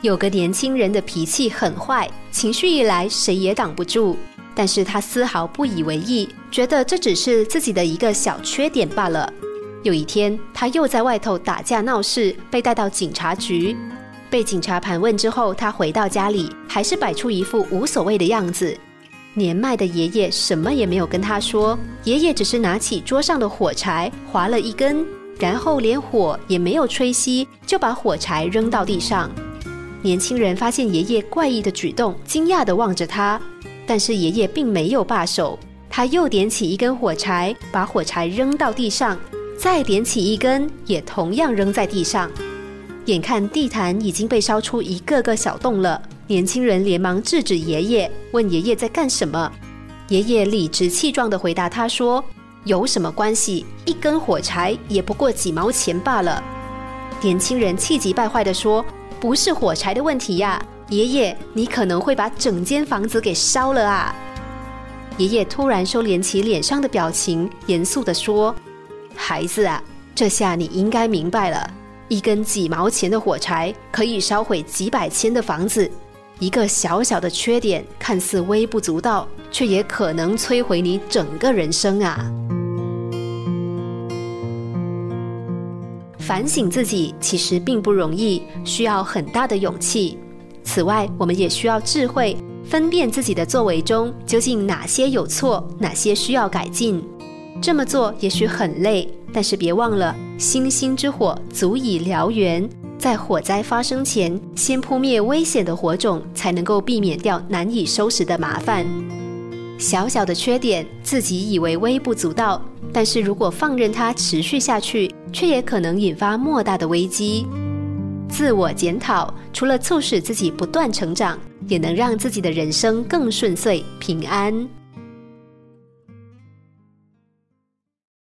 有个年轻人的脾气很坏，情绪一来谁也挡不住。但是他丝毫不以为意，觉得这只是自己的一个小缺点罢了。有一天，他又在外头打架闹事，被带到警察局。被警察盘问之后，他回到家里，还是摆出一副无所谓的样子。年迈的爷爷什么也没有跟他说，爷爷只是拿起桌上的火柴划了一根，然后连火也没有吹熄，就把火柴扔到地上。年轻人发现爷爷怪异的举动，惊讶地望着他。但是爷爷并没有罢手，他又点起一根火柴，把火柴扔到地上，再点起一根，也同样扔在地上。眼看地毯已经被烧出一个个小洞了，年轻人连忙制止爷爷，问爷爷在干什么。爷爷理直气壮地回答他说：“有什么关系？一根火柴也不过几毛钱罢了。”年轻人气急败坏地说：“不是火柴的问题呀。”爷爷，你可能会把整间房子给烧了啊！爷爷突然收敛起脸上的表情，严肃地说：“孩子啊，这下你应该明白了，一根几毛钱的火柴可以烧毁几百千的房子，一个小小的缺点看似微不足道，却也可能摧毁你整个人生啊！”反省自己其实并不容易，需要很大的勇气。此外，我们也需要智慧，分辨自己的作为中究竟哪些有错，哪些需要改进。这么做也许很累，但是别忘了，星星之火足以燎原。在火灾发生前，先扑灭危险的火种，才能够避免掉难以收拾的麻烦。小小的缺点，自己以为微不足道，但是如果放任它持续下去，却也可能引发莫大的危机。自我检讨，除了促使自己不断成长，也能让自己的人生更顺遂、平安。